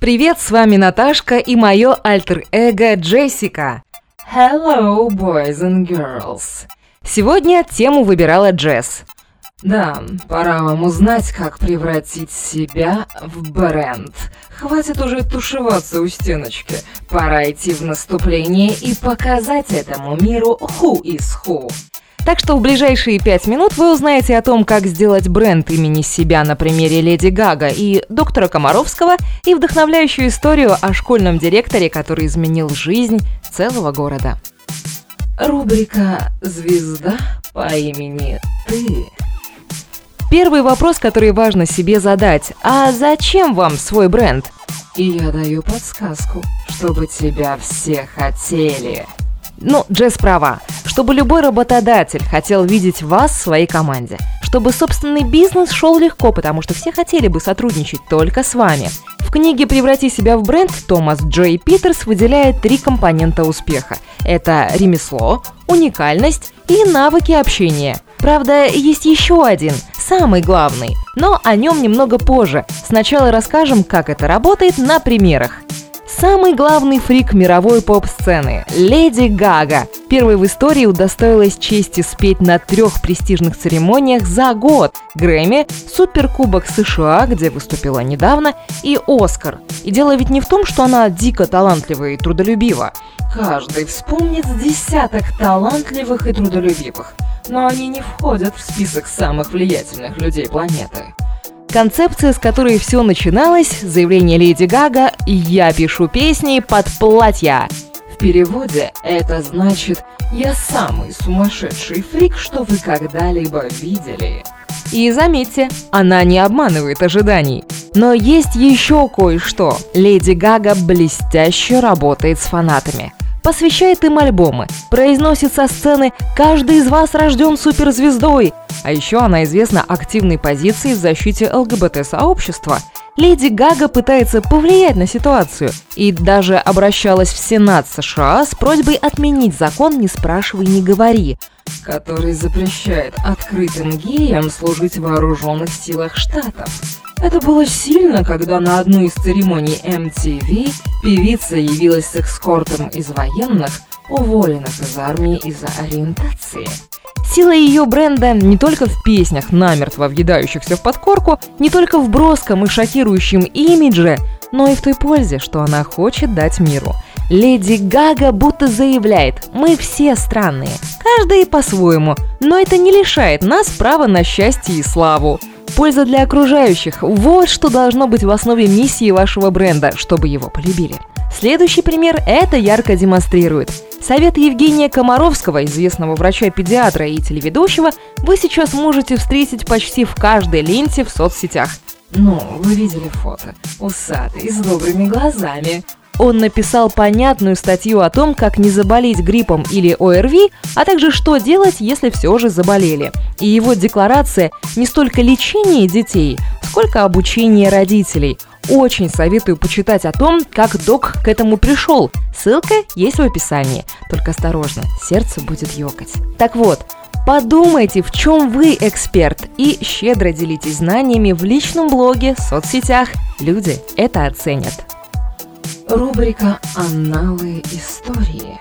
Привет, с вами Наташка и мое альтер-эго Джессика. Hello, boys and girls. Сегодня тему выбирала Джесс. Да, пора вам узнать, как превратить себя в бренд. Хватит уже тушеваться у стеночки. Пора идти в наступление и показать этому миру who is who. Так что в ближайшие пять минут вы узнаете о том, как сделать бренд имени себя на примере Леди Гага и доктора Комаровского и вдохновляющую историю о школьном директоре, который изменил жизнь целого города. Рубрика «Звезда по имени Ты». Первый вопрос, который важно себе задать. А зачем вам свой бренд? И я даю подсказку, чтобы тебя все хотели. Ну, Джесс права. Чтобы любой работодатель хотел видеть вас в своей команде. Чтобы собственный бизнес шел легко, потому что все хотели бы сотрудничать только с вами. В книге «Преврати себя в бренд» Томас Джей Питерс выделяет три компонента успеха. Это ремесло, уникальность и навыки общения. Правда, есть еще один, самый главный, но о нем немного позже. Сначала расскажем, как это работает на примерах. Самый главный фрик мировой поп-сцены – Леди Гага. Первой в истории удостоилась чести спеть на трех престижных церемониях за год – Грэмми, Суперкубок США, где выступила недавно, и Оскар. И дело ведь не в том, что она дико талантлива и трудолюбива. Каждый вспомнит десяток талантливых и трудолюбивых, но они не входят в список самых влиятельных людей планеты. Концепция, с которой все начиналось, заявление Леди Гага «Я пишу песни под платья». В переводе это значит «Я самый сумасшедший фрик, что вы когда-либо видели». И заметьте, она не обманывает ожиданий. Но есть еще кое-что. Леди Гага блестяще работает с фанатами посвящает им альбомы, произносит со сцены «Каждый из вас рожден суперзвездой», а еще она известна активной позицией в защите ЛГБТ-сообщества. Леди Гага пытается повлиять на ситуацию и даже обращалась в Сенат США с просьбой отменить закон «Не спрашивай, не говори», который запрещает открытым геям служить в вооруженных силах штатов. Это было сильно, когда на одну из церемоний MTV певица явилась с экскортом из военных, уволенных из армии из-за ориентации. Сила ее бренда не только в песнях, намертво въедающихся в подкорку, не только в броском и шокирующем имидже, но и в той пользе, что она хочет дать миру. Леди Гага будто заявляет «Мы все странные, каждый по-своему, но это не лишает нас права на счастье и славу». Польза для окружающих – вот что должно быть в основе миссии вашего бренда, чтобы его полюбили. Следующий пример это ярко демонстрирует. Совет Евгения Комаровского, известного врача-педиатра и телеведущего, вы сейчас можете встретить почти в каждой ленте в соцсетях. Ну, вы видели фото. Усатый, с добрыми глазами. Он написал понятную статью о том, как не заболеть гриппом или ОРВИ, а также что делать, если все же заболели. И его декларация не столько лечение детей, сколько обучение родителей. Очень советую почитать о том, как док к этому пришел. Ссылка есть в описании. Только осторожно, сердце будет ёкать. Так вот, Подумайте, в чем вы эксперт, и щедро делитесь знаниями в личном блоге, соцсетях. Люди это оценят. Рубрика «Анналы истории».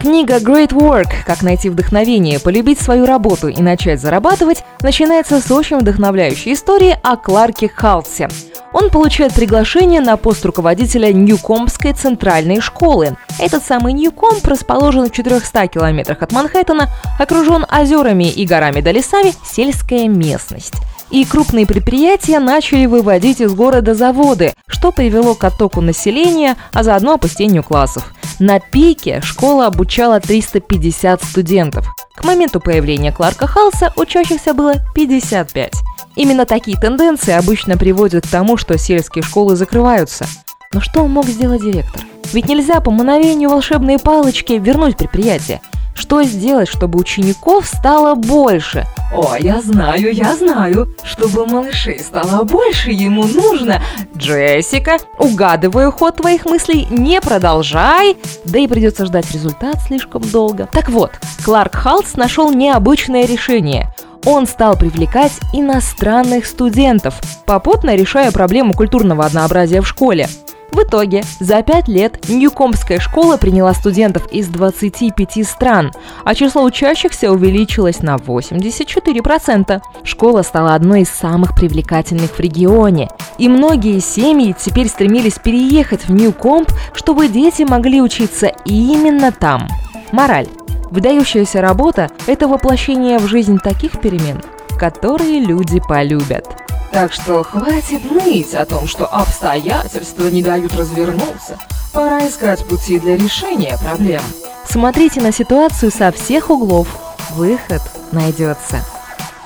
Книга Great Work «Как найти вдохновение, полюбить свою работу и начать зарабатывать» начинается с очень вдохновляющей истории о Кларке Халтсе. Он получает приглашение на пост руководителя Ньюкомбской центральной школы. Этот самый Ньюкомб расположен в 400 километрах от Манхэттена, окружен озерами и горами да лесами, сельская местность и крупные предприятия начали выводить из города заводы, что привело к оттоку населения, а заодно опустению классов. На пике школа обучала 350 студентов. К моменту появления Кларка Халса учащихся было 55. Именно такие тенденции обычно приводят к тому, что сельские школы закрываются. Но что мог сделать директор? Ведь нельзя по мановению волшебной палочки вернуть предприятие. Что сделать, чтобы учеников стало больше? О, я знаю, я знаю. Чтобы малышей стало больше, ему нужно... Джессика, угадываю ход твоих мыслей, не продолжай. Да и придется ждать результат слишком долго. Так вот, Кларк Халс нашел необычное решение он стал привлекать иностранных студентов, попутно решая проблему культурного однообразия в школе. В итоге за пять лет Ньюкомбская школа приняла студентов из 25 стран, а число учащихся увеличилось на 84%. Школа стала одной из самых привлекательных в регионе, и многие семьи теперь стремились переехать в Ньюкомб, чтобы дети могли учиться именно там. Мораль. Выдающаяся работа – это воплощение в жизнь таких перемен, которые люди полюбят. Так что хватит ныть о том, что обстоятельства не дают развернуться. Пора искать пути для решения проблем. Смотрите на ситуацию со всех углов. Выход найдется.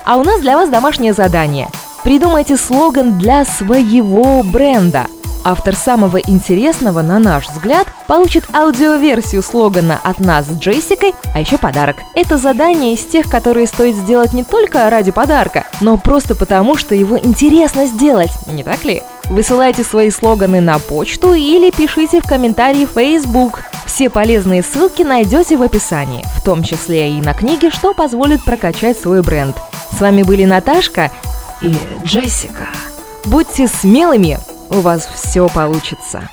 А у нас для вас домашнее задание. Придумайте слоган для своего бренда – Автор самого интересного, на наш взгляд, получит аудиоверсию слогана от нас с Джессикой, а еще подарок. Это задание из тех, которые стоит сделать не только ради подарка, но просто потому, что его интересно сделать, не так ли? Высылайте свои слоганы на почту или пишите в комментарии в Facebook. Все полезные ссылки найдете в описании, в том числе и на книге, что позволит прокачать свой бренд. С вами были Наташка и Джессика. Будьте смелыми, у вас все получится.